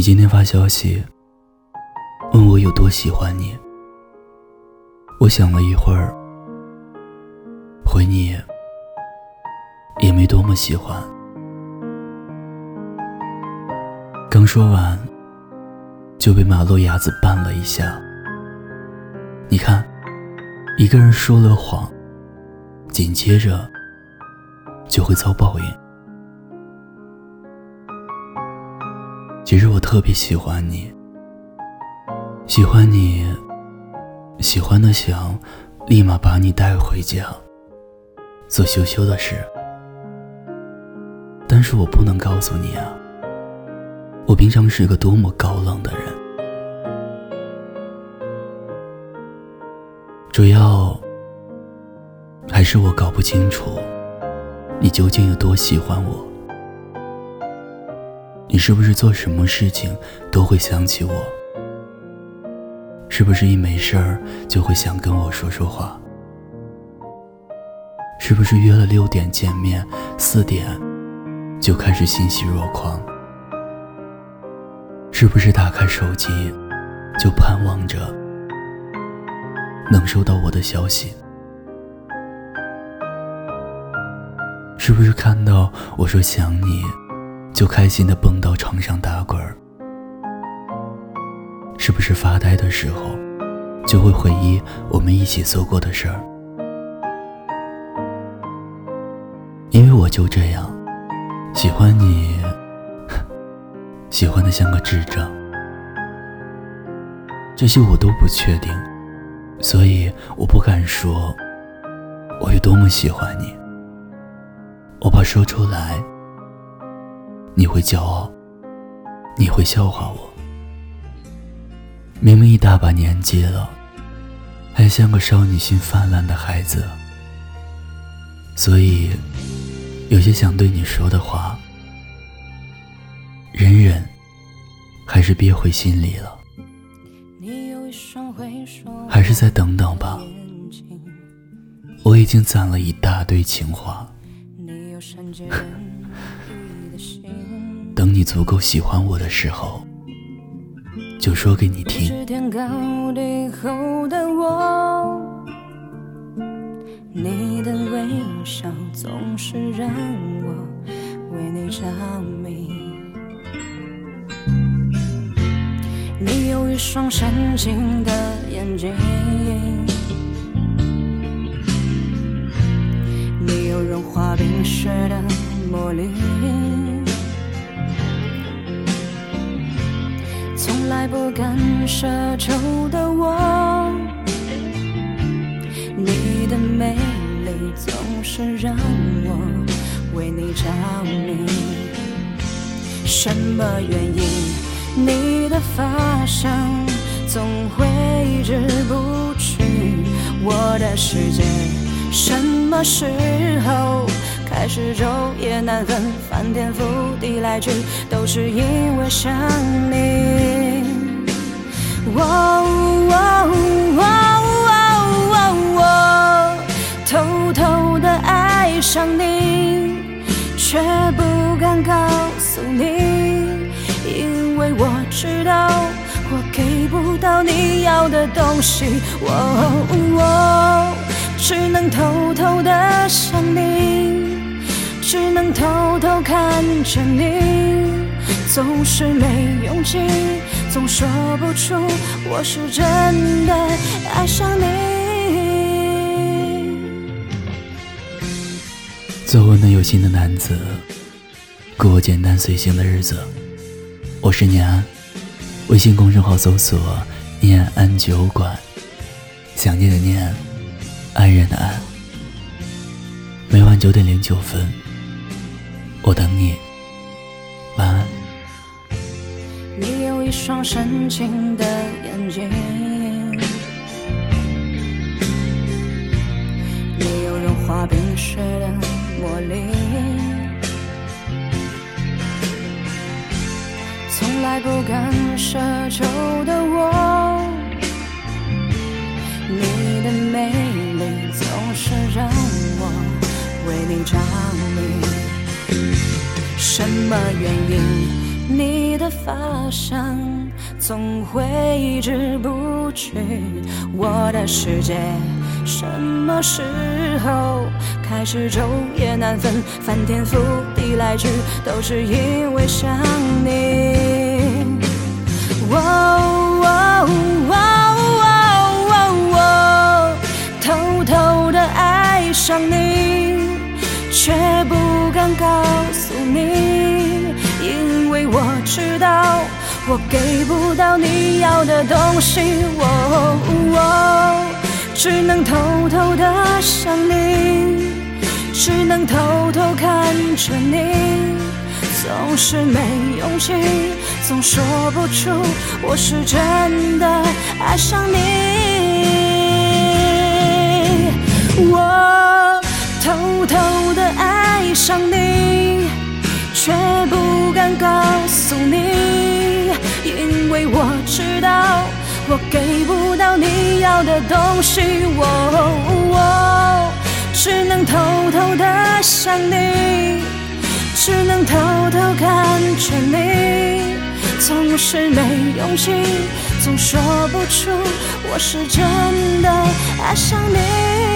你今天发消息问我有多喜欢你，我想了一会儿，回你也没多么喜欢。刚说完，就被马路牙子绊了一下。你看，一个人说了谎，紧接着就会遭报应。其实我特别喜欢你，喜欢你，喜欢的想立马把你带回家，做羞羞的事。但是我不能告诉你啊，我平常是个多么高冷的人。主要还是我搞不清楚，你究竟有多喜欢我。你是不是做什么事情都会想起我？是不是一没事儿就会想跟我说说话？是不是约了六点见面，四点就开始欣喜若狂？是不是打开手机就盼望着能收到我的消息？是不是看到我说想你？就开心的蹦到床上打滚儿，是不是发呆的时候就会回忆我们一起做过的事儿？因为我就这样喜欢你，喜欢的像个智障，这些我都不确定，所以我不敢说我有多么喜欢你，我怕说出来。你会骄傲，你会笑话我。明明一大把年纪了，还像个少女心泛滥的孩子，所以有些想对你说的话，忍忍，还是憋回心里了。还是再等等吧，我已经攒了一大堆情话。等你足够喜欢我的时候，就说给你听天高地厚的我。你的微笑总是让我为你着迷。你有一双深情的眼睛，你有融化冰雪的魔力。从来不敢奢求的我，你的美丽总是让我为你着迷。什么原因？你的发香总挥之不去。我的世界什么时候开始昼夜难分，翻天覆地来去，都是因为想你。我偷偷的爱上你，却不敢告诉你，因为我知道我给不到你要的东西。我只能偷偷的想你，只能偷偷看着你，总是没勇气。总说不出我是真的爱上你。做温暖有心的男子，过简单随性的日子。我是念安，微信公众号搜索“念安酒馆”，想念的念，安然的安。每晚九点零九分，我等你。晚安。你有一双深情的眼睛，你有融化冰雪的魔力，从来不敢奢求的我，你的美么原因？你的发香总会挥之不去。我的世界什么时候开始昼夜难分，翻天覆地来去，都是因为想你。哦哦知道我给不到你要的东西。哦，只能偷偷的想你，只能偷偷看着你，总是没勇气，总说不出我是真的爱上你。我偷偷的爱上你，却不敢告诉你，因为我知道我给不到你要的东西。我只能偷偷的想你，只能偷偷看着你，总是没勇气，总说不出我是真的爱上你。